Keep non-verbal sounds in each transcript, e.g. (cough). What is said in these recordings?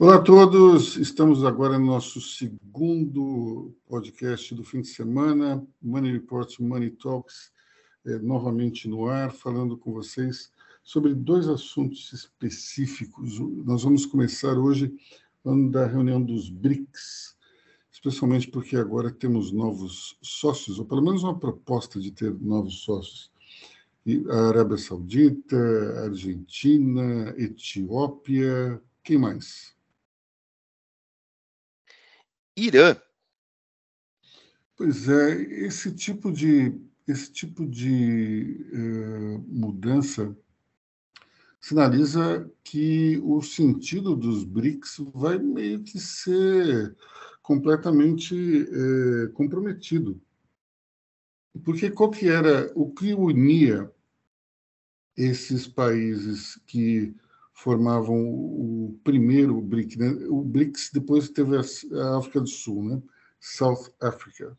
Olá a todos, estamos agora no nosso segundo podcast do fim de semana, Money Reports, Money Talks, é, novamente no ar, falando com vocês sobre dois assuntos específicos. Nós vamos começar hoje falando da reunião dos BRICS, especialmente porque agora temos novos sócios, ou pelo menos uma proposta de ter novos sócios. a Arábia Saudita, Argentina, Etiópia, quem mais? Irã. Pois é, esse tipo de, esse tipo de uh, mudança sinaliza que o sentido dos BRICS vai meio que ser completamente uh, comprometido. Porque qual que era o que unia esses países que formavam o primeiro BRIC. Né? O BRICS depois teve a África do Sul, né? South Africa.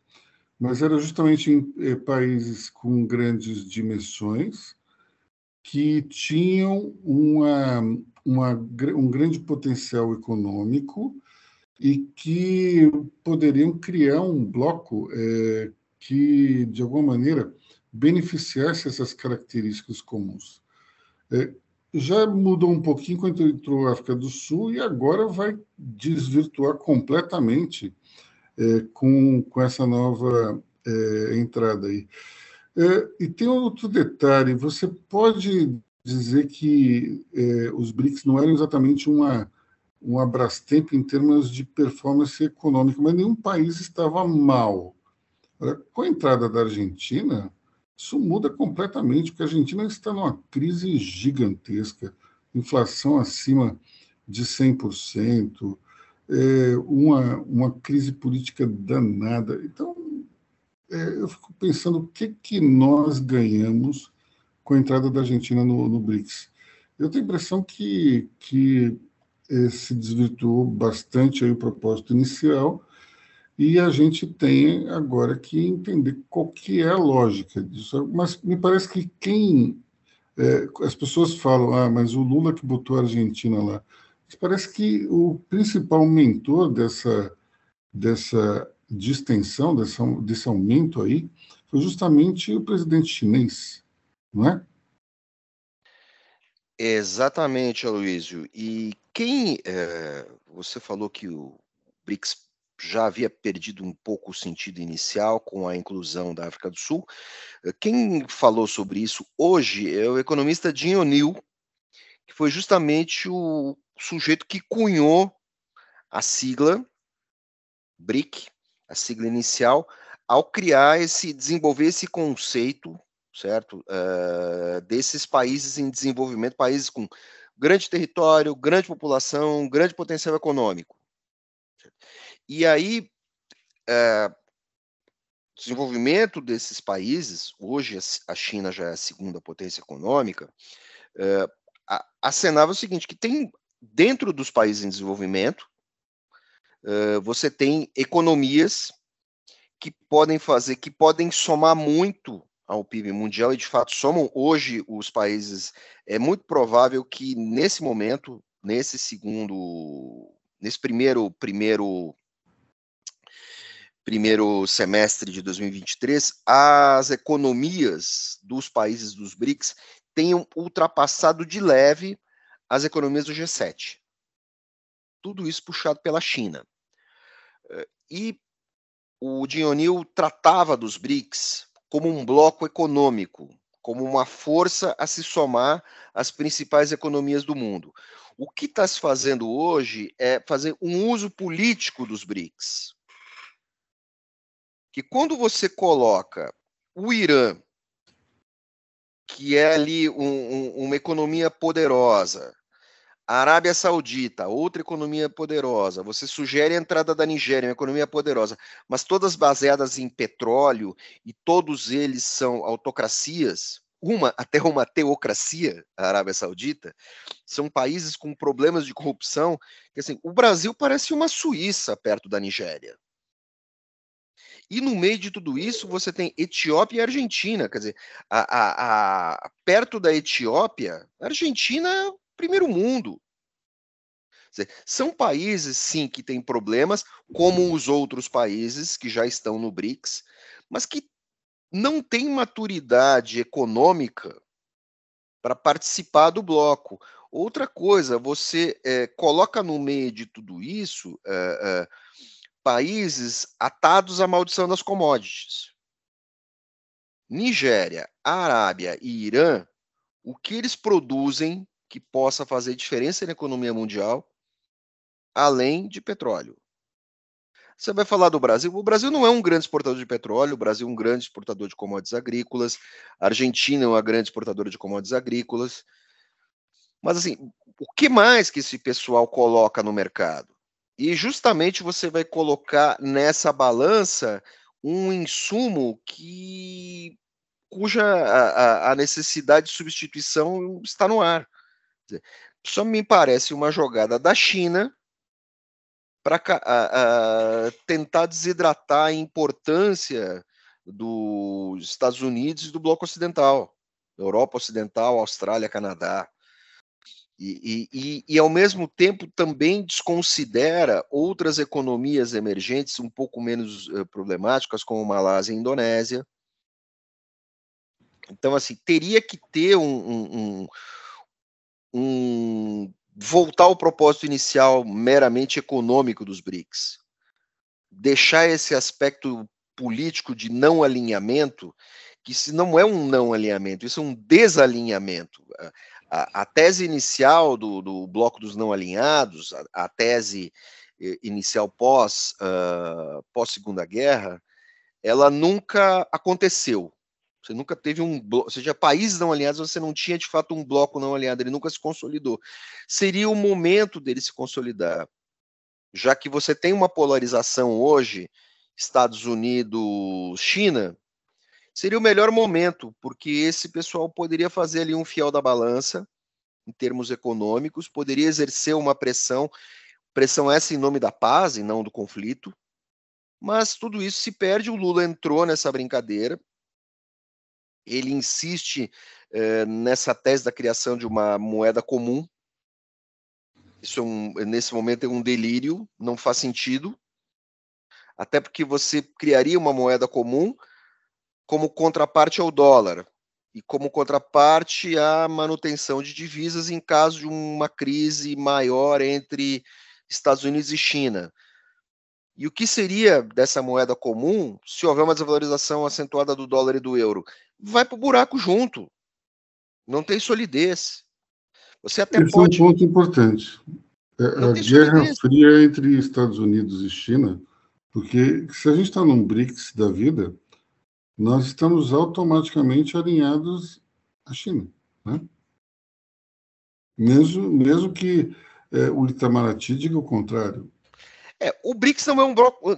Mas era justamente em eh, países com grandes dimensões que tinham uma, uma, um grande potencial econômico e que poderiam criar um bloco eh, que, de alguma maneira, beneficiasse essas características comuns. Eh, já mudou um pouquinho quando entrou a África do Sul e agora vai desvirtuar completamente é, com, com essa nova é, entrada aí. É, e tem outro detalhe: você pode dizer que é, os BRICS não eram exatamente uma, um Abrastemp em termos de performance econômica, mas nenhum país estava mal. Com a entrada da Argentina, isso muda completamente, porque a Argentina está numa crise gigantesca, inflação acima de 100%, é, uma, uma crise política danada. Então, é, eu fico pensando o que, que nós ganhamos com a entrada da Argentina no, no BRICS. Eu tenho a impressão que, que é, se desvirtuou bastante aí o propósito inicial, e a gente tem agora que entender qual que é a lógica disso. Mas me parece que quem é, as pessoas falam, ah, mas o Lula que botou a Argentina lá. Parece que o principal mentor dessa dessa distensão, dessa, desse aumento aí, foi justamente o presidente chinês, não é? Exatamente, Aloysio. E quem é, você falou que o BRICS já havia perdido um pouco o sentido inicial com a inclusão da África do Sul. Eh, quem falou sobre isso hoje é o economista Jim O'Neill, que foi justamente o sujeito que cunhou a sigla BRIC, a sigla inicial, ao criar esse, desenvolver esse conceito, certo, uh, desses países em desenvolvimento, países com grande território, grande população, grande potencial econômico. E aí, é, desenvolvimento desses países, hoje a China já é a segunda potência econômica, é, acenava o seguinte, que tem dentro dos países em desenvolvimento, é, você tem economias que podem fazer, que podem somar muito ao PIB mundial e de fato somam hoje os países. É muito provável que nesse momento, nesse segundo, nesse primeiro primeiro primeiro semestre de 2023, as economias dos países dos BRICS tenham ultrapassado de leve as economias do G7. Tudo isso puxado pela China. Eh, e o Dionil tratava dos BRICS como um bloco econômico, como uma força a se somar às principais economias do mundo. O que está se fazendo hoje é fazer um uso político dos BRICS que quando você coloca o Irã, que é ali um, um, uma economia poderosa, a Arábia Saudita, outra economia poderosa, você sugere a entrada da Nigéria, uma economia poderosa, mas todas baseadas em petróleo e todos eles são autocracias, uma (laughs) até uma teocracia, a Arábia Saudita, são países com problemas de corrupção, que assim, o Brasil parece uma Suíça perto da Nigéria. E no meio de tudo isso, você tem Etiópia e Argentina. Quer dizer, a, a, a, perto da Etiópia, Argentina é o primeiro mundo. São países, sim, que têm problemas, como os outros países que já estão no BRICS, mas que não têm maturidade econômica para participar do bloco. Outra coisa, você é, coloca no meio de tudo isso é, é, países atados à maldição das commodities. Nigéria, Arábia e Irã, o que eles produzem que possa fazer diferença na economia mundial, além de petróleo? Você vai falar do Brasil. O Brasil não é um grande exportador de petróleo, o Brasil é um grande exportador de commodities agrícolas, a Argentina é uma grande exportadora de commodities agrícolas. Mas, assim, o que mais que esse pessoal coloca no mercado? E justamente você vai colocar nessa balança um insumo que cuja a, a necessidade de substituição está no ar. Só me parece uma jogada da China para tentar desidratar a importância dos Estados Unidos e do bloco ocidental, Europa Ocidental, Austrália, Canadá. E, e, e, ao mesmo tempo, também desconsidera outras economias emergentes um pouco menos uh, problemáticas, como Malásia e Indonésia. Então, assim, teria que ter um, um, um, voltar ao propósito inicial meramente econômico dos BRICS. Deixar esse aspecto político de não alinhamento, que se não é um não alinhamento, isso é um desalinhamento a, a tese inicial do, do, bloco dos não alinhados, a, a tese inicial pós uh, pós Segunda Guerra, ela nunca aconteceu. Você nunca teve um bloco, ou seja, países não alinhados, você não tinha de fato um bloco não alinhado, ele nunca se consolidou. Seria o momento dele se consolidar, já que você tem uma polarização hoje, Estados Unidos, China, seria o melhor momento, porque esse pessoal poderia fazer ali um fiel da balança, em termos econômicos, poderia exercer uma pressão, pressão essa em nome da paz e não do conflito, mas tudo isso se perde. O Lula entrou nessa brincadeira, ele insiste eh, nessa tese da criação de uma moeda comum. Isso é um, nesse momento é um delírio, não faz sentido. Até porque você criaria uma moeda comum, como contraparte ao dólar e como contraparte à manutenção de divisas em caso de uma crise maior entre Estados Unidos e China. E o que seria dessa moeda comum se houver uma desvalorização acentuada do dólar e do euro? Vai para o buraco junto. Não tem solidez. Você até Esse pode... é um ponto importante. É, a guerra solidez. fria entre Estados Unidos e China, porque se a gente está num BRICS da vida, nós estamos automaticamente alinhados à China. Né? Mesmo, mesmo que é, o Itamaraty diga o contrário. É, o BRICS não é um bloco.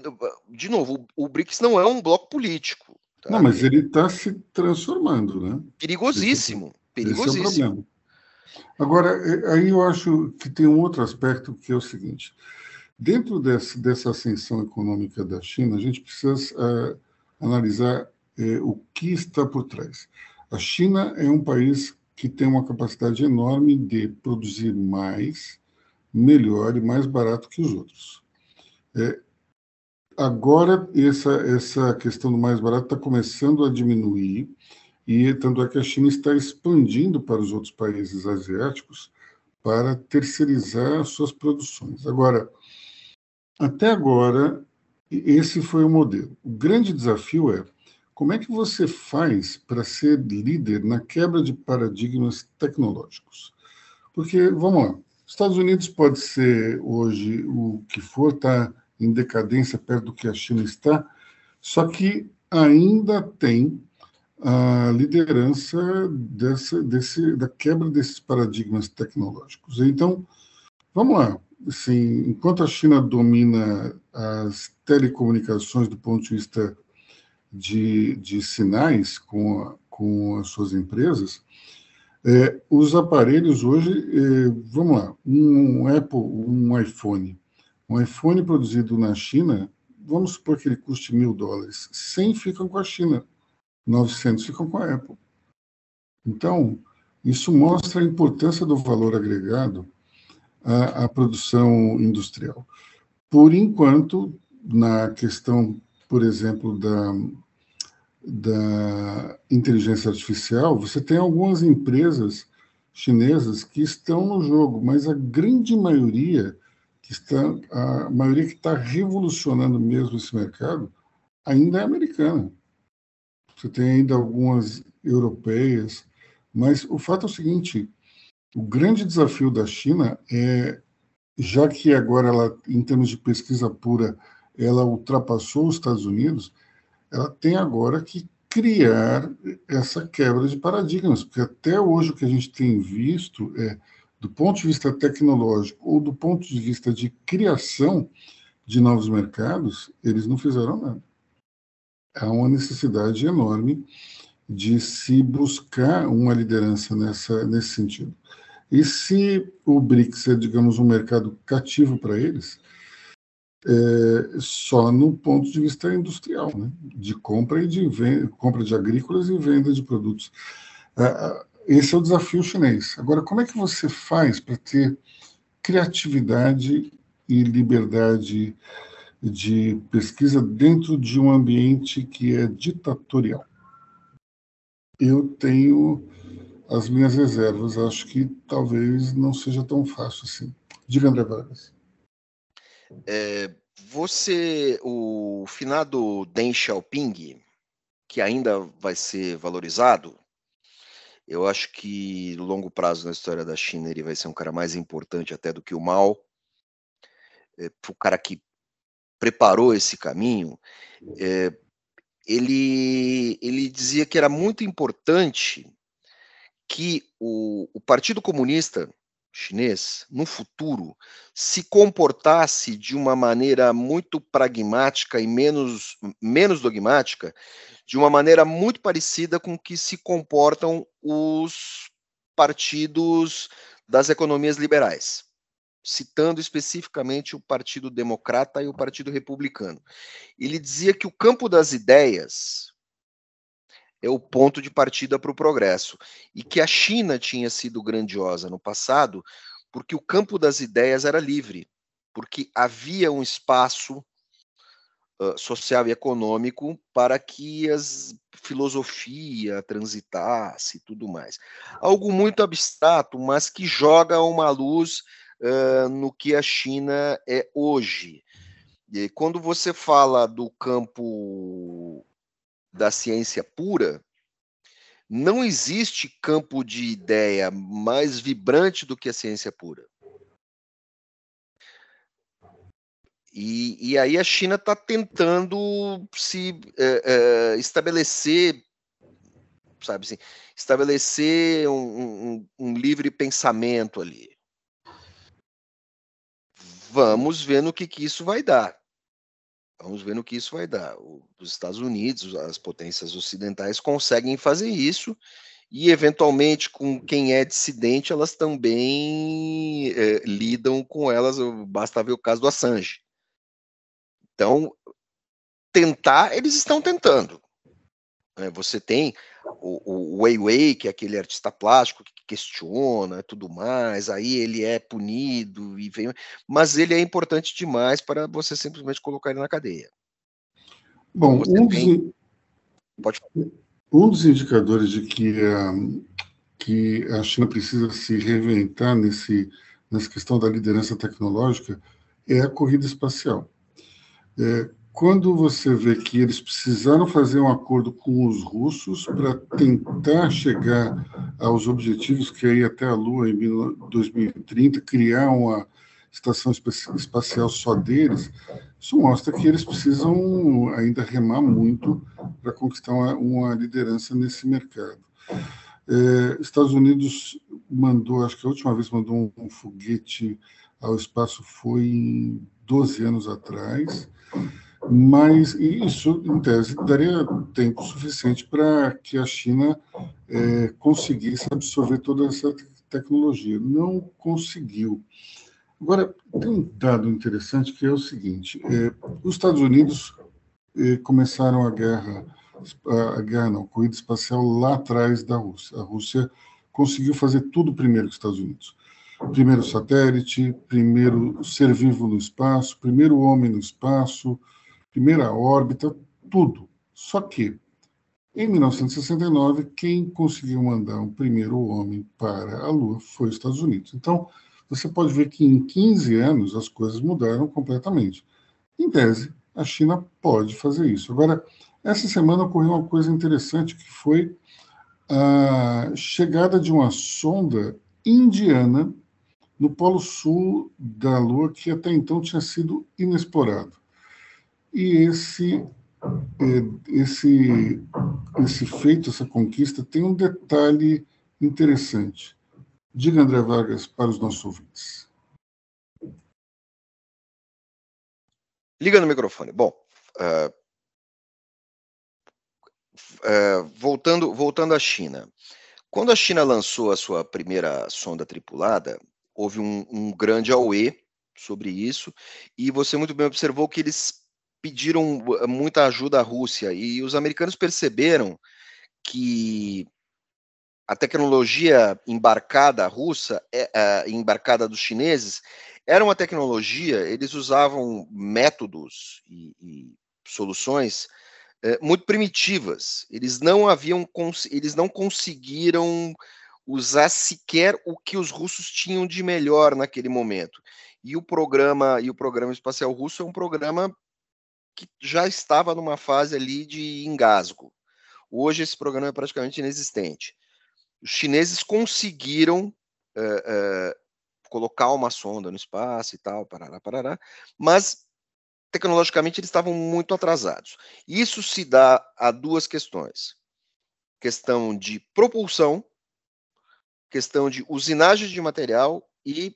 De novo, o, BRICS não é um bloco político. Tá? Não, mas ele está se transformando, né? Perigosíssimo. Esse, perigosíssimo. Esse é o problema. Agora, é, aí eu acho que tem um outro aspecto que é o seguinte: dentro desse, dessa ascensão econômica da China, a gente precisa uh, analisar é, o que está por trás. A China é um país que tem uma capacidade enorme de produzir mais, melhor e mais barato que os outros. É, agora, essa, essa questão do mais barato está começando a diminuir, e tanto é que a China está expandindo para os outros países asiáticos para terceirizar suas produções. Agora, até agora, esse foi o modelo. O grande desafio é como é que você faz para ser líder na quebra de paradigmas tecnológicos? Porque, vamos lá, Estados Unidos pode ser hoje o que for, está em decadência perto do que a China está, só que ainda tem a liderança dessa, desse, da quebra desses paradigmas tecnológicos. Então, vamos lá. Assim, enquanto a China domina as telecomunicações do ponto de vista de, de sinais com, com as suas empresas, é, os aparelhos hoje, é, vamos lá, um Apple, um iPhone, um iPhone produzido na China, vamos supor que ele custe mil dólares, 100 ficam com a China, 900 ficam com a Apple. Então, isso mostra a importância do valor agregado a, a produção industrial. Por enquanto, na questão, por exemplo, da, da inteligência artificial, você tem algumas empresas chinesas que estão no jogo, mas a grande maioria que está, a maioria que está revolucionando mesmo esse mercado ainda é americana. Você tem ainda algumas europeias, mas o fato é o seguinte: o grande desafio da China é, já que agora ela, em termos de pesquisa pura, ela ultrapassou os Estados Unidos, ela tem agora que criar essa quebra de paradigmas, porque até hoje o que a gente tem visto é, do ponto de vista tecnológico ou do ponto de vista de criação de novos mercados, eles não fizeram nada. Há uma necessidade enorme de se buscar uma liderança nessa, nesse sentido. E se o BRICS é, digamos, um mercado cativo para eles, é, só no ponto de vista industrial, né? de compra e de venda, compra de agrícolas e venda de produtos. É, esse é o desafio chinês. Agora, como é que você faz para ter criatividade e liberdade de pesquisa dentro de um ambiente que é ditatorial? Eu tenho as minhas reservas. Acho que talvez não seja tão fácil assim. Diga, André Vargas. É, você, o finado Deng Xiaoping, que ainda vai ser valorizado, eu acho que no longo prazo na história da China ele vai ser um cara mais importante até do que o Mao. É, o cara que preparou esse caminho, é, ele, ele dizia que era muito importante que o, o Partido Comunista chinês, no futuro, se comportasse de uma maneira muito pragmática e menos, menos dogmática, de uma maneira muito parecida com que se comportam os partidos das economias liberais, citando especificamente o Partido Democrata e o Partido Republicano. Ele dizia que o campo das ideias, é o ponto de partida para o progresso. E que a China tinha sido grandiosa no passado porque o campo das ideias era livre, porque havia um espaço social e econômico para que as filosofia transitasse e tudo mais. Algo muito abstrato, mas que joga uma luz uh, no que a China é hoje. E quando você fala do campo da ciência pura, não existe campo de ideia mais vibrante do que a ciência pura. E, e aí a China está tentando se é, é, estabelecer, sabe assim, estabelecer um, um, um livre pensamento ali. Vamos ver no que, que isso vai dar. Vamos ver no que isso vai dar. Os Estados Unidos, as potências ocidentais conseguem fazer isso e, eventualmente, com quem é dissidente, elas também é, lidam com elas. Basta ver o caso do Assange. Então, tentar, eles estão tentando. Né? Você tem o, o Weiwei, que é aquele artista plástico que questiona e tudo mais, aí ele é punido e vem, mas ele é importante demais para você simplesmente colocar ele na cadeia. Bom, um, tem... dos, Pode um dos indicadores de que a, que a China precisa se reinventar nesse, nessa questão da liderança tecnológica é a corrida espacial. É, quando você vê que eles precisaram fazer um acordo com os russos para tentar chegar aos objetivos que é ir até a Lua em 2030, criar uma estação espacial só deles, isso mostra que eles precisam ainda remar muito para conquistar uma, uma, liderança nesse mercado. É, Estados Unidos mandou, acho que a última vez mandou um, um foguete ao espaço foi em 12 anos atrás mas isso, em tese, daria tempo suficiente para que a China é, conseguisse absorver toda essa tecnologia. Não conseguiu. Agora, tem um dado interessante que é o seguinte: é, os Estados Unidos é, começaram a guerra, a guerra não, corrida espacial lá atrás da Rússia. A Rússia conseguiu fazer tudo primeiro que os Estados Unidos. primeiro satélite, primeiro ser vivo no espaço, primeiro homem no espaço, primeira órbita, tudo. Só que, em 1969, quem conseguiu mandar o primeiro homem para a Lua foi os Estados Unidos. Então, você pode ver que em 15 anos as coisas mudaram completamente. Em tese, a China pode fazer isso. Agora, essa semana ocorreu uma coisa interessante que foi a chegada de uma sonda indiana no polo sul da Lua que até então tinha sido inexplorado. E esse esse esse feito, essa conquista tem um detalhe interessante. Diga, André Vargas, para os nossos ouvintes. Liga no microfone. Bom, uh, uh, voltando, voltando à China. Quando a China lançou a sua primeira sonda tripulada, houve um, um grande auê sobre isso, e você muito bem observou que eles pediram muita ajuda à Rússia, e os americanos perceberam que a tecnologia embarcada russa, é, é, embarcada dos chineses, era uma tecnologia, eles usavam métodos e, e soluções é, muito primitivas. Eles não haviam, eles não conseguiram usar sequer o que os russos tinham de melhor naquele momento. E o programa e o programa espacial russo é um programa que já estava numa fase ali de engasgo. Hoje esse programa é praticamente inexistente. Os chineses conseguiram é, é, colocar uma sonda no espaço e tal, parará, parará, mas tecnologicamente eles estavam muito atrasados. Isso se dá a duas questões: questão de propulsão, questão de usinagem de material e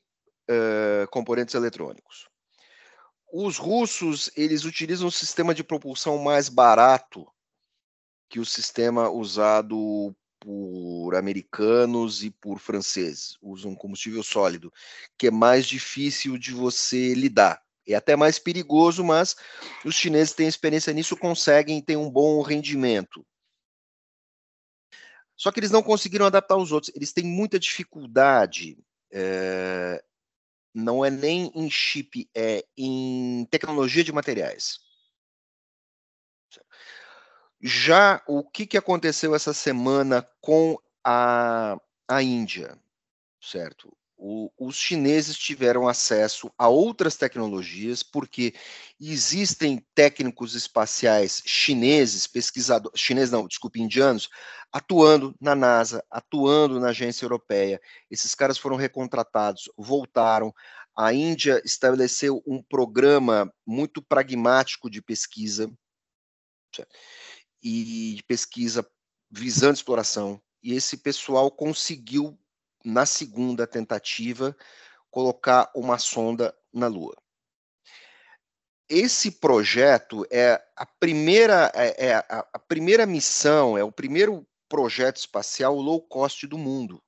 uh, componentes eletrônicos. Os russos eles utilizam um sistema de propulsão mais barato que o sistema usado por americanos e por franceses. Usam combustível sólido, que é mais difícil de você lidar. É até mais perigoso, mas os chineses têm experiência nisso, conseguem ter um bom rendimento. Só que eles não conseguiram adaptar os outros. Eles têm muita dificuldade. É, não é nem em chip, é em tecnologia de materiais. Já o que, que aconteceu essa semana com a, a Índia, certo? O, os chineses tiveram acesso a outras tecnologias, porque existem técnicos espaciais chineses, pesquisadores, chineses não, desculpe, indianos, atuando na NASA, atuando na agência europeia. Esses caras foram recontratados, voltaram. A Índia estabeleceu um programa muito pragmático de pesquisa. E de pesquisa visando exploração. E esse pessoal conseguiu, na segunda tentativa, colocar uma sonda na Lua. Esse projeto é a primeira, é, é a, a primeira missão, é o primeiro projeto espacial low cost do mundo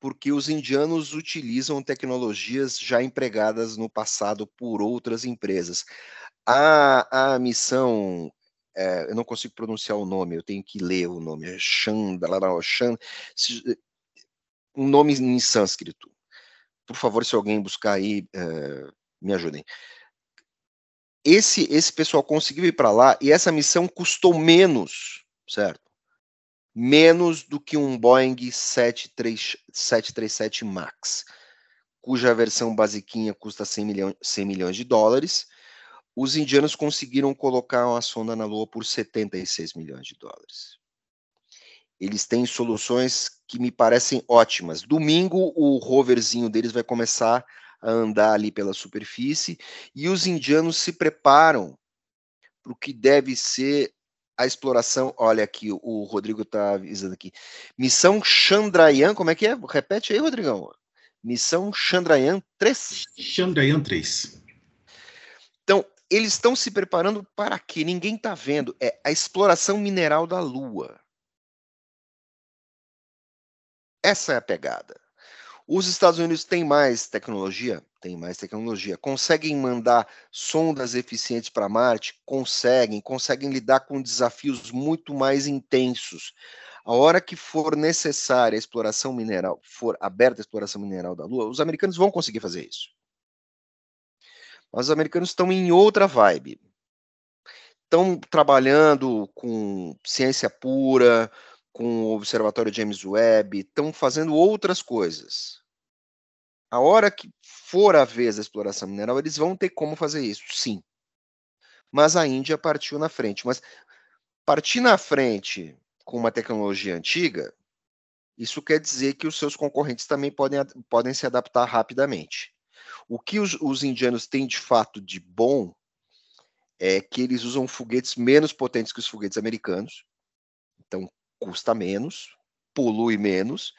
porque os indianos utilizam tecnologias já empregadas no passado por outras empresas. A, a missão é, eu não consigo pronunciar o nome, eu tenho que ler o nome, é Chandra, Chan, um nome em sânscrito. Por favor, se alguém buscar aí, é, me ajudem. Esse, esse pessoal conseguiu ir para lá e essa missão custou menos, certo? Menos do que um Boeing 737 MAX, cuja versão basiquinha custa 100, milhão, 100 milhões de dólares os indianos conseguiram colocar uma sonda na Lua por 76 milhões de dólares. Eles têm soluções que me parecem ótimas. Domingo, o roverzinho deles vai começar a andar ali pela superfície e os indianos se preparam para o que deve ser a exploração. Olha aqui, o Rodrigo está avisando aqui. Missão Chandrayaan, como é que é? Repete aí, Rodrigão. Missão Chandrayaan 3. Chandrayaan 3. Então, eles estão se preparando para quê? Ninguém está vendo. É a exploração mineral da Lua. Essa é a pegada. Os Estados Unidos têm mais tecnologia? Tem mais tecnologia. Conseguem mandar sondas eficientes para Marte? Conseguem. Conseguem lidar com desafios muito mais intensos. A hora que for necessária a exploração mineral, for aberta a exploração mineral da Lua, os americanos vão conseguir fazer isso. Mas os americanos estão em outra vibe. Estão trabalhando com ciência pura, com o Observatório James Webb, estão fazendo outras coisas. A hora que for a vez da exploração mineral, eles vão ter como fazer isso, sim. Mas a Índia partiu na frente. Mas partir na frente com uma tecnologia antiga, isso quer dizer que os seus concorrentes também podem, podem se adaptar rapidamente. O que os, os indianos têm de fato de bom é que eles usam foguetes menos potentes que os foguetes americanos. Custa menos, polui menos.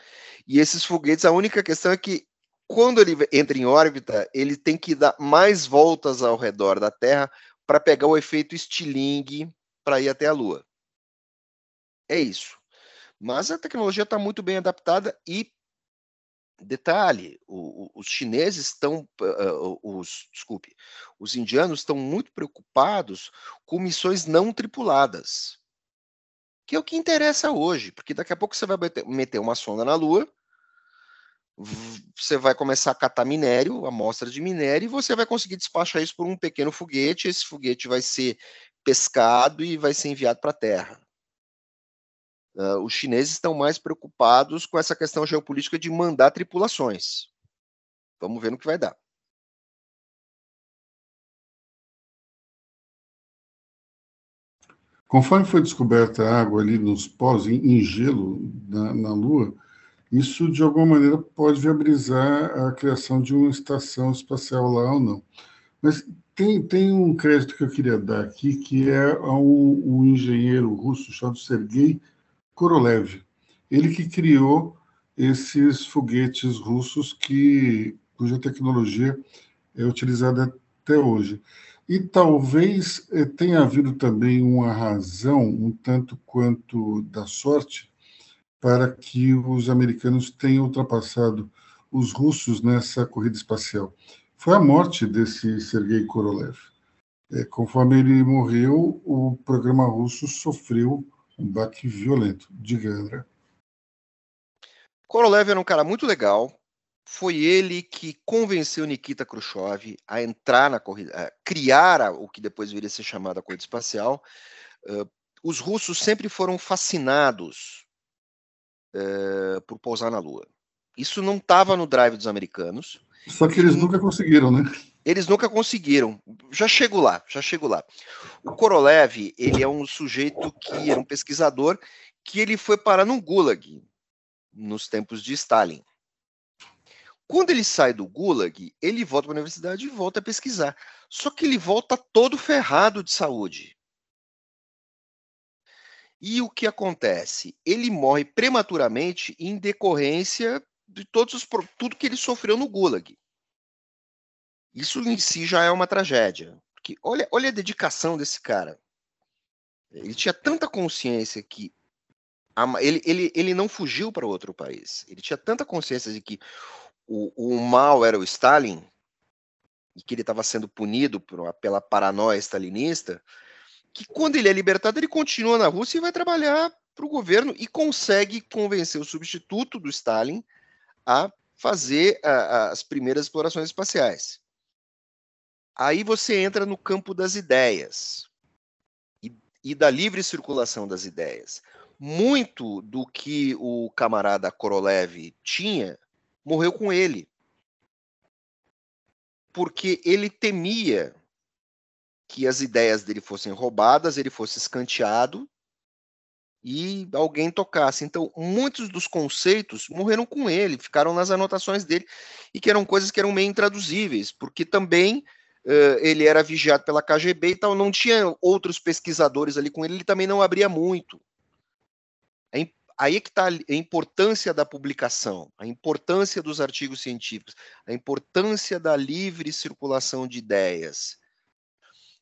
E esses foguetes, a única questão é que quando ele entra em órbita, ele tem que dar mais voltas ao redor da Terra para pegar o efeito estilingue para ir até a Lua. É isso. Mas a tecnologia está muito bem adaptada e detalhe, o, o, os chineses estão, uh, os, desculpe, os indianos estão muito preocupados com missões não tripuladas, que é o que interessa hoje, porque daqui a pouco você vai meter uma sonda na Lua, você vai começar a catar minério, amostra de minério, e você vai conseguir despachar isso por um pequeno foguete. Esse foguete vai ser pescado e vai ser enviado para a Terra. Uh, os chineses estão mais preocupados com essa questão geopolítica de mandar tripulações. Vamos ver no que vai dar. Conforme foi descoberta a água ali nos pós, em, gelo, na, na Lua, isso, de alguma maneira, pode viabilizar a criação de uma estação espacial lá ou não. Mas tem, tem um crédito que eu queria dar aqui, que é a um, um engenheiro russo chamado Sergei Korolev. Ele que criou esses foguetes russos que, cuja tecnologia é utilizada até hoje. E talvez eh, tenha havido também uma razão, um tanto quanto da sorte, para que os americanos tenham ultrapassado os russos nessa corrida espacial. Foi a morte desse Sergei Korolev. É, conforme ele morreu, o programa russo sofreu um baque violento. Diga, André. Korolev era um cara muito legal. Foi ele que convenceu Nikita Khrushchev a entrar na corrida, a criar o que depois viria a ser chamada a corrida espacial. Uh, os russos sempre foram fascinados uh, por pousar na Lua. Isso não estava no drive dos americanos. Só que eles nunca conseguiram, né? Eles nunca conseguiram. Já chego lá, já chego lá. O Korolev, ele é um sujeito que era um pesquisador que ele foi parar no Gulag nos tempos de Stalin. Quando ele sai do Gulag, ele volta para a universidade e volta a pesquisar. Só que ele volta todo ferrado de saúde. E o que acontece? Ele morre prematuramente em decorrência de todos os, tudo que ele sofreu no Gulag. Isso em si já é uma tragédia. Porque olha, olha a dedicação desse cara. Ele tinha tanta consciência que ele, ele, ele não fugiu para outro país. Ele tinha tanta consciência de que o, o mal era o Stalin e que ele estava sendo punido por, pela paranoia stalinista, que quando ele é libertado, ele continua na Rússia e vai trabalhar para o governo e consegue convencer o substituto do Stalin a fazer a, as primeiras explorações espaciais. Aí você entra no campo das ideias e, e da livre circulação das ideias. Muito do que o camarada Korolev tinha morreu com ele. Porque ele temia que as ideias dele fossem roubadas, ele fosse escanteado e alguém tocasse. Então, muitos dos conceitos morreram com ele, ficaram nas anotações dele, e que eram coisas que eram meio intraduzíveis, porque também uh, ele era vigiado pela KGB e tal, não tinha outros pesquisadores ali com ele, ele também não abria muito. Aí é que está a importância da publicação, a importância dos artigos científicos, a importância da livre circulação de ideias.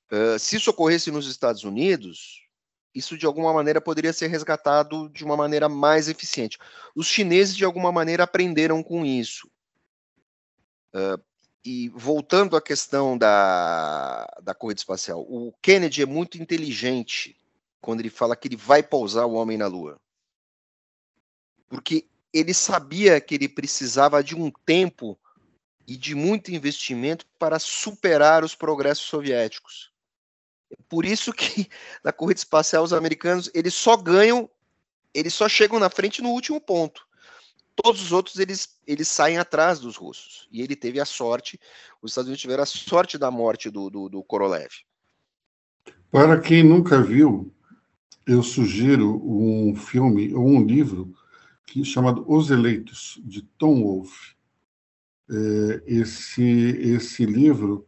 Uh, se isso ocorresse nos Estados Unidos, isso de alguma maneira poderia ser resgatado de uma maneira mais eficiente. Os chineses, de alguma maneira, aprenderam com isso. Uh, e voltando à questão da, da corrida espacial, o Kennedy é muito inteligente quando ele fala que ele vai pousar o homem na Lua. Porque ele sabia que ele precisava de um tempo e de muito investimento para superar os progressos soviéticos. Por isso que (laughs) na corrida espacial os americanos eles só ganham, eles só chegam na frente no último ponto. Todos os outros eles, eles saem atrás dos russos. E ele teve a sorte, os Estados Unidos tiveram a sorte da morte do, do, do Korolev. Para quem nunca viu, eu sugiro um filme ou um livro chamado Os Eleitos, de Tom Wolfe. É, esse, esse livro,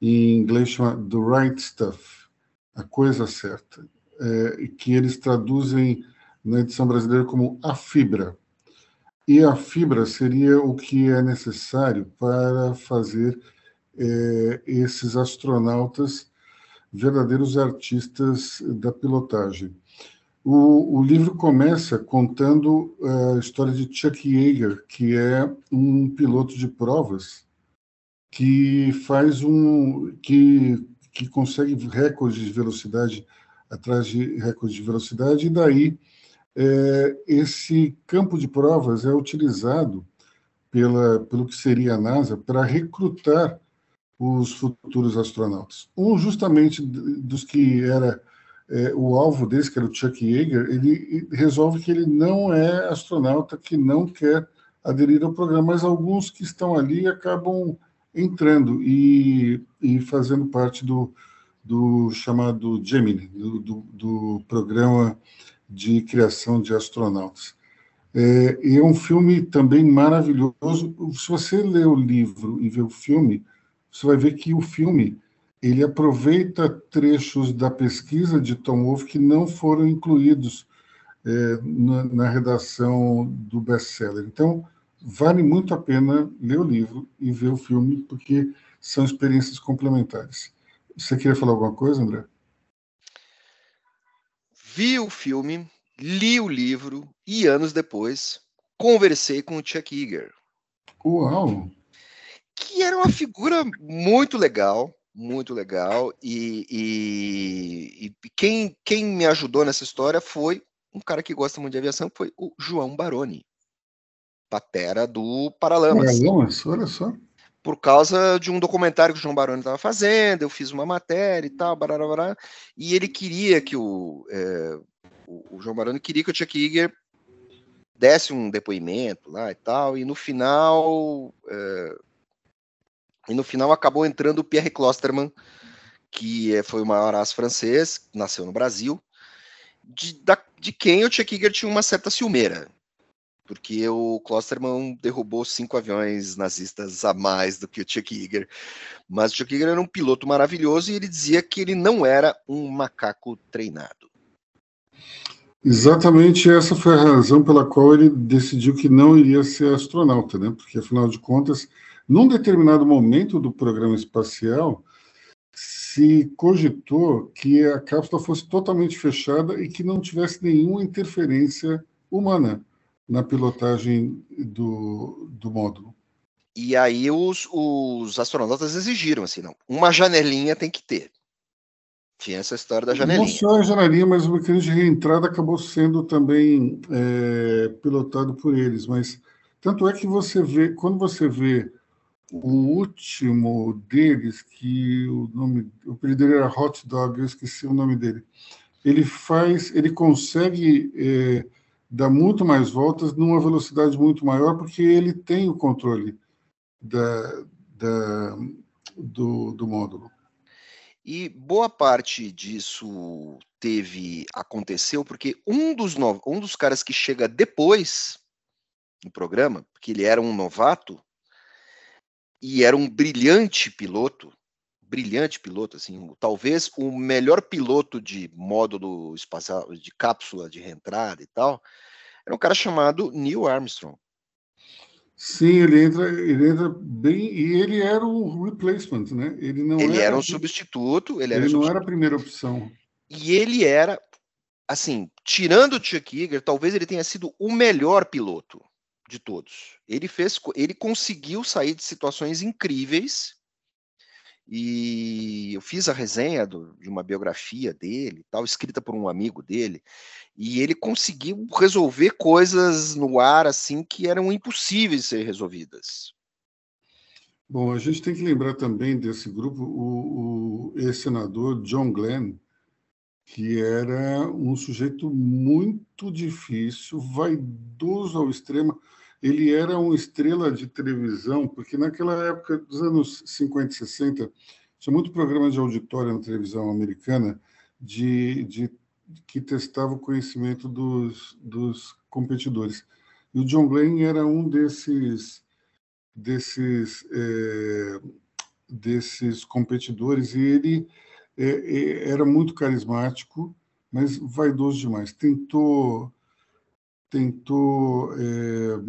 em inglês, chama The Right Stuff, A Coisa Certa, é, que eles traduzem na edição brasileira como A Fibra. E a fibra seria o que é necessário para fazer é, esses astronautas verdadeiros artistas da pilotagem. O, o, livro começa contando a história de Chuck Yeager, que é um piloto de provas que faz um que, que consegue recordes de velocidade atrás de recordes de velocidade e daí é, esse campo de provas é utilizado pela pelo que seria a NASA para recrutar os futuros astronautas. Um justamente dos que era é, o alvo desse, que era o Chuck Yeager, ele resolve que ele não é astronauta, que não quer aderir ao programa, mas alguns que estão ali acabam entrando e, e fazendo parte do, do chamado Gemini, do, do, do programa de criação de astronautas. É, e é um filme também maravilhoso. Se você ler o livro e ver o filme, você vai ver que o filme ele aproveita trechos da pesquisa de Tom Wolfe que não foram incluídos é, na, na, redação do best-seller. Então, vale muito a pena ler o livro e ver o filme, porque são experiências complementares. Você queria falar alguma coisa, André? Vi o filme, li o livro e anos depois conversei com o Chuck Yeager. Uau! que era uma figura muito legal, muito legal. E, e, e, quem, quem me ajudou nessa história foi um cara que gosta muito de aviação, foi o João Baroni, patera do Paralamas. Paralamas, olha só. Por causa de um documentário que o João Baroni estava fazendo, eu fiz uma matéria e tal, barará, barará, e ele queria que o, é, o, o, João Baroni queria que o Chuck Yeager desse um depoimento lá e tal, e no final é, e no final acabou entrando o Pierre Klosterman, que é, foi o maior as francês, nasceu no Brasil, de, da, de quem o Tchekiger tinha uma certa ciumeira, porque o Klosterman derrubou cinco aviões nazistas a mais do que o Tchekiger, mas o Tchekiger era um piloto maravilhoso e ele dizia que ele não era um macaco treinado. Exatamente essa foi a razão pela qual ele decidiu que não iria ser astronauta, né? Porque afinal de contas num determinado momento do programa espacial, se cogitou que a cápsula fosse totalmente fechada e que não tivesse nenhuma interferência humana na pilotagem do, do módulo. E aí os, os astronautas exigiram assim, não, uma janelinha tem que ter. Tinha essa história da janelinha. Não só a janelinha, mas o mecanismo de reentrada acabou sendo também é, pilotado por eles. Mas tanto é que você vê, quando você vê o último deles, que o nome, o apelido dele era Hot Dog, eu esqueci o nome dele. Ele faz, ele consegue é, dar muito mais voltas numa velocidade muito maior, porque ele tem o controle da, da, do, do módulo. E boa parte disso teve aconteceu porque um dos no, um dos caras que chega depois no programa, porque ele era um novato, e era um brilhante piloto, brilhante piloto, assim, talvez o melhor piloto de módulo espacial, de cápsula de reentrada e tal, era um cara chamado Neil Armstrong. Sim, ele entra, ele entra bem e ele era o replacement, né? Ele não ele era, era um substituto, ele, ele não substituto. era a primeira opção. E ele era, assim, tirando o Chuck Yeager, talvez ele tenha sido o melhor piloto de todos. Ele fez, ele conseguiu sair de situações incríveis e eu fiz a resenha do, de uma biografia dele, tal, escrita por um amigo dele, e ele conseguiu resolver coisas no ar assim que eram impossíveis de ser resolvidas. Bom, a gente tem que lembrar também desse grupo o, o ex-senador John Glenn, que era um sujeito muito difícil, vaidoso ao extremo. Ele era uma estrela de televisão, porque naquela época dos anos 50 e 60, tinha muito programa de auditório na televisão americana de, de que testava o conhecimento dos, dos competidores. E o John Glenn era um desses desses é, desses competidores e ele é, é, era muito carismático, mas vaidoso demais. Tentou tentou é,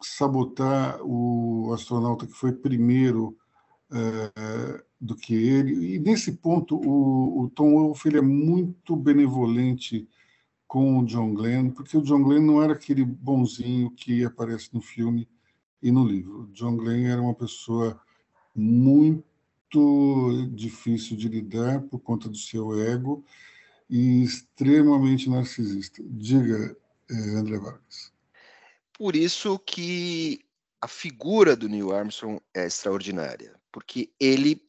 sabotar o astronauta que foi primeiro é, do que ele. E nesse ponto, o, o Tom Wolfe ele é muito benevolente com o John Glenn, porque o John Glenn não era aquele bonzinho que aparece no filme e no livro. O John Glenn era uma pessoa muito difícil de lidar por conta do seu ego e extremamente narcisista. Diga, eh, André Vargas. Por isso que a figura do Neil Armstrong é extraordinária, porque ele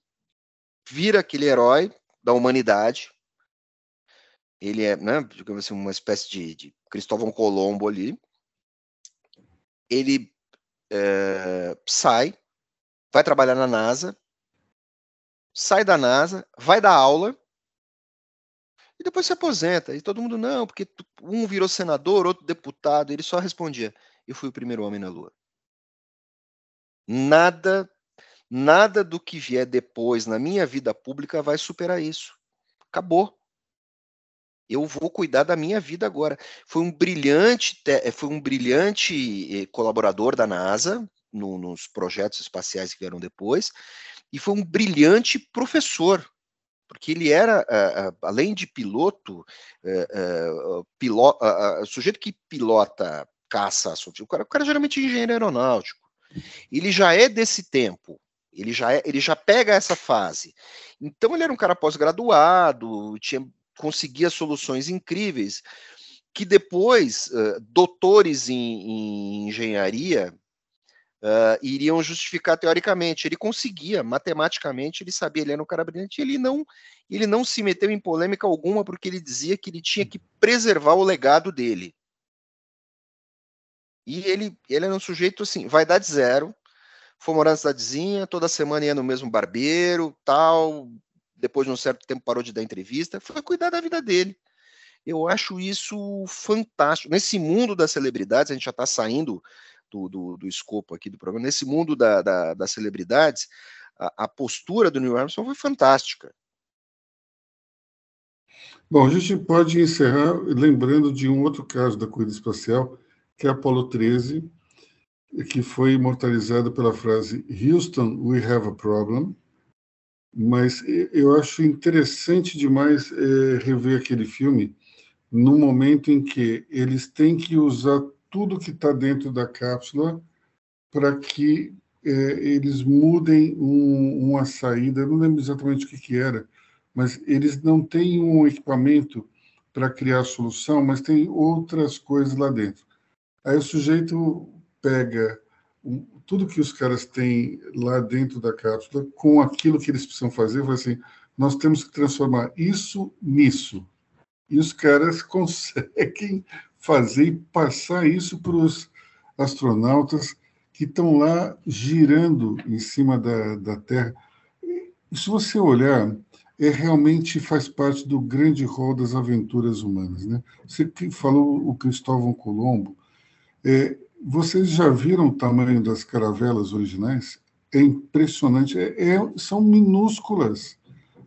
vira aquele herói da humanidade. Ele é, né, digamos assim, uma espécie de, de Cristóvão Colombo ali. Ele é, sai, vai trabalhar na NASA, sai da NASA, vai dar aula e depois se aposenta. E todo mundo, não, porque um virou senador, outro deputado. Ele só respondia: Eu fui o primeiro homem na Lua. Nada, nada do que vier depois na minha vida pública vai superar isso. Acabou. Eu vou cuidar da minha vida agora. Foi um brilhante, foi um brilhante eh, colaborador da NASA no, nos projetos espaciais que vieram depois e foi um brilhante professor, porque ele era, além de piloto, eh, eh, piloto sujeito que pilota caça, o cara, o cara geralmente é engenheiro aeronáutico. Ele já é desse tempo, ele já, é, ele já pega essa fase. Então ele era um cara pós-graduado, conseguia soluções incríveis que depois doutores em, em engenharia uh, iriam justificar teoricamente. Ele conseguia, matematicamente, ele sabia, ele era um cara brilhante, ele não, ele não se meteu em polêmica alguma porque ele dizia que ele tinha que preservar o legado dele. E ele, ele era um sujeito assim, vai dar de zero, foi morar na cidadezinha, toda semana ia no mesmo barbeiro, tal, depois de um certo tempo parou de dar entrevista, foi cuidar da vida dele. Eu acho isso fantástico. Nesse mundo das celebridades, a gente já está saindo do, do, do, escopo aqui do programa, nesse mundo da, da, das celebridades, a, a, postura do Neil Armstrong foi fantástica. Bom, a gente pode encerrar lembrando de um outro caso da corrida espacial, que é a Apollo 13, que foi imortalizada pela frase Houston, we have a problem, mas eu acho interessante demais é, rever aquele filme no momento em que eles têm que usar tudo que está dentro da cápsula para que é, eles mudem um, uma saída. Eu não lembro exatamente o que, que era, mas eles não têm um equipamento para criar solução, mas tem outras coisas lá dentro. Aí o sujeito pega tudo que os caras têm lá dentro da cápsula com aquilo que eles precisam fazer, vai assim, nós temos que transformar isso nisso. E os caras (laughs) conseguem fazer e passar isso para os astronautas que estão lá girando em cima da, da Terra. E, se você olhar, é realmente faz parte do grande rol das aventuras humanas. Né? Você falou o Cristóvão Colombo, é, vocês já viram o tamanho das caravelas originais? É impressionante. É, é, são minúsculas.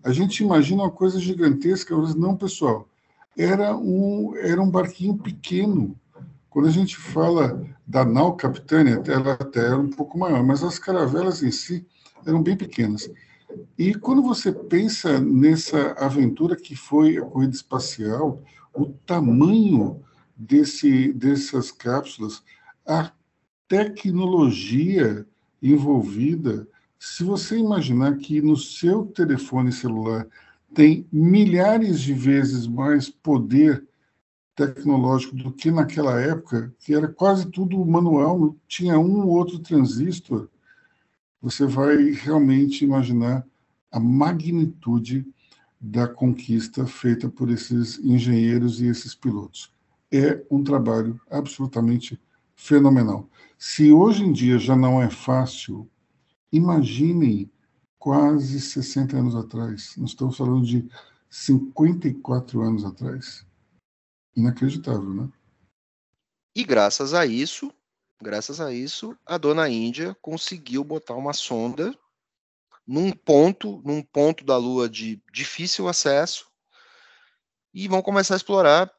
A gente imagina uma coisa gigantesca, mas não, pessoal. Era um, era um barquinho pequeno. Quando a gente fala da nau capitânia, ela até era um pouco maior, mas as caravelas em si eram bem pequenas. E quando você pensa nessa aventura que foi a corrida espacial, o tamanho desse, dessas cápsulas, a tecnologia envolvida, Se você imaginar que no seu telefone celular tem milhares de vezes mais poder tecnológico do que naquela época, que era quase tudo manual, tinha um ou outro transistor, você vai realmente imaginar a magnitude da conquista feita por esses engenheiros e esses pilotos. É um trabalho absolutamente fenomenal. Se hoje em dia já não é fácil, imaginem quase 60 anos atrás. Nós estamos falando de 54 anos atrás. Inacreditável, né? E graças a isso, graças a isso, a dona Índia conseguiu botar uma sonda num ponto, num ponto da Lua de difícil acesso e vão começar a explorar,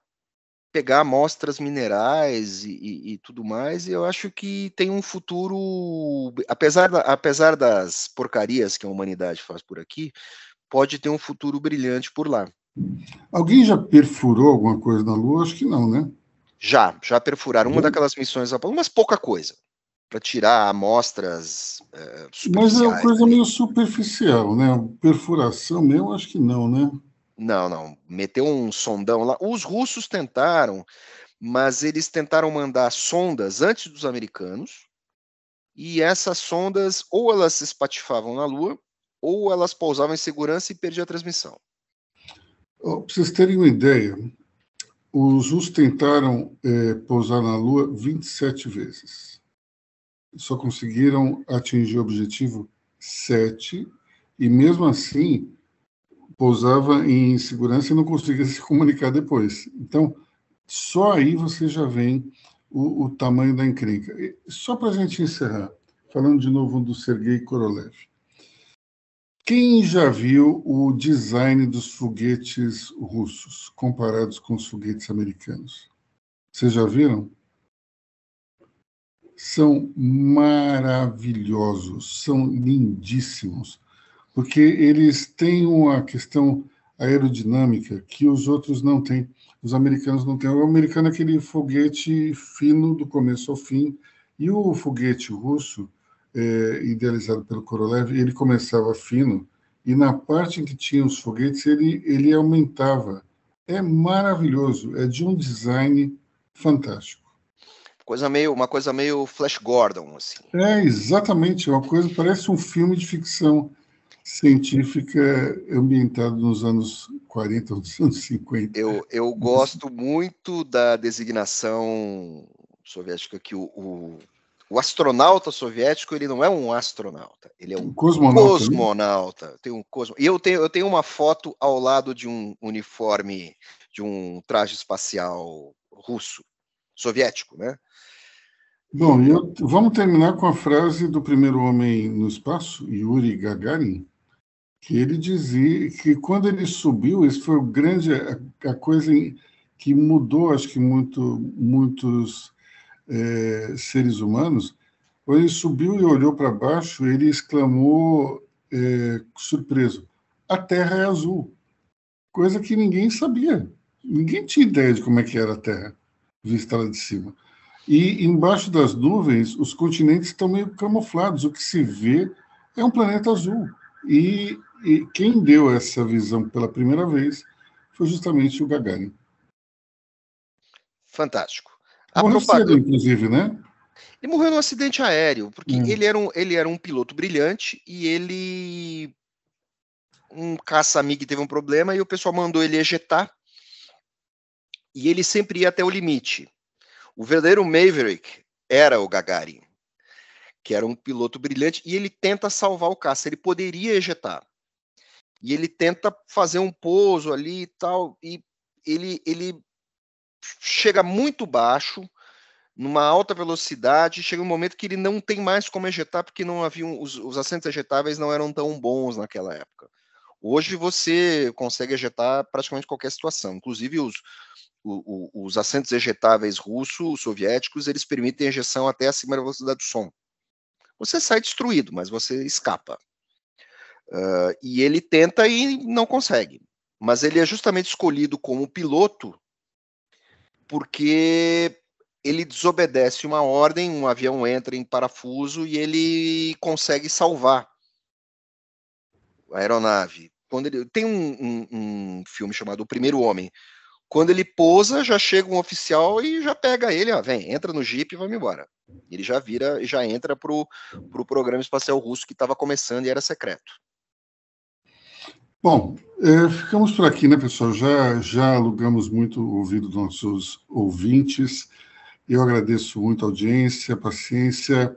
pegar amostras minerais e, e, e, tudo mais. E eu acho que tem um futuro, apesar, da, apesar das porcarias que a humanidade faz por aqui, pode ter um futuro brilhante por lá. Alguém já perfurou alguma coisa na Lua? Acho que não, né? Já, já perfuraram uma daquelas missões mas pouca coisa para tirar amostras é, Mas é uma coisa meio superficial, né? Perfuração mesmo, acho que não, né? Não, não. Meteu um sondão lá. Os russos tentaram, mas eles tentaram mandar sondas antes dos americanos, e essas sondas ou elas se espatifavam na Lua, ou elas pousavam em segurança e perdiam a transmissão. Oh, para vocês terem uma ideia, os russos tentaram é, pousar na Lua 27 vezes só conseguiram atingir o objetivo 7, e mesmo assim pousava em segurança e não conseguia se comunicar depois. Então, só aí você já vem o, o tamanho da encrenca. E só para a gente encerrar, falando de novo do Sergei Korolev. Quem já viu o design dos foguetes russos comparados com os foguetes americanos? Vocês já viram? são maravilhosos, são lindíssimos, porque eles têm uma questão aerodinâmica que os outros não têm, os americanos não têm. O americano é aquele foguete fino do começo ao fim, e o foguete russo, é, idealizado pelo Korolev, ele começava fino, e na parte em que tinha os foguetes, ele, ele aumentava. É maravilhoso, é de um design fantástico. Coisa meio, uma coisa meio Flash Gordon, assim. É, exatamente, uma coisa, parece um filme de ficção científica ambientado nos anos 40, nos anos 50. Eu, eu gosto muito da designação soviética que o, o, o, astronauta soviético ele não é um astronauta, ele é um, um cosmonauta. Né? cosmonauta. Tem um cosmo... E eu tenho, eu tenho uma foto ao lado de um uniforme, de um traje espacial russo, soviético, né? Bom, eu, vamos terminar com a frase do primeiro homem no espaço, Yuri Gagarin, que ele dizia que quando ele subiu, isso foi o grande a, a coisa que mudou, acho que muito, muitos é, seres humanos. Quando ele subiu e olhou para baixo, ele exclamou é, surpreso: "A Terra é azul", coisa que ninguém sabia. Ninguém tinha ideia de como é que era a Terra vista lá de cima. E embaixo das nuvens, os continentes estão meio camuflados. O que se vê é um planeta azul. E, e quem deu essa visão pela primeira vez foi justamente o Gagarin. Fantástico. A Morreu propaganda... cedo, inclusive, né? Ele morreu num acidente aéreo, porque hum. ele, era um, ele era um piloto brilhante e ele. Um caça-amigo teve um problema e o pessoal mandou ele ejetar. E ele sempre ia até o limite. O verdadeiro Maverick era o Gagarin, que era um piloto brilhante, e ele tenta salvar o caça. Ele poderia ejetar. E ele tenta fazer um pouso ali e tal, e ele, ele chega muito baixo, numa alta velocidade, chega um momento que ele não tem mais como ejetar, porque não haviam os, os assentos ejetáveis não eram tão bons naquela época. Hoje você consegue ejetar praticamente qualquer situação, inclusive os, os assentos ejetáveis russos, soviéticos, eles permitem ejeção até acima da velocidade do som. Você sai destruído, mas você escapa. Uh, e ele tenta e não consegue. Mas ele é justamente escolhido como piloto porque ele desobedece uma ordem, um avião entra em parafuso e ele consegue salvar a aeronave, quando ele tem um, um, um, filme chamado O Primeiro Homem. Quando ele pousa, já chega um oficial e já pega ele, ó, vem, entra no Jeep e vamos embora. Ele já vira, já entra pro, pro programa espacial russo que estava começando e era secreto. Bom, é, ficamos por aqui, né, pessoal? Já, já alugamos muito o ouvido dos nossos ouvintes. Eu agradeço muito a audiência, a paciência.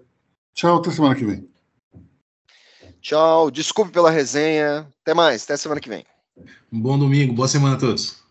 Tchau, até semana que vem. Tchau, desculpe pela resenha. Até mais, até semana que vem. Um bom domingo, boa semana a todos.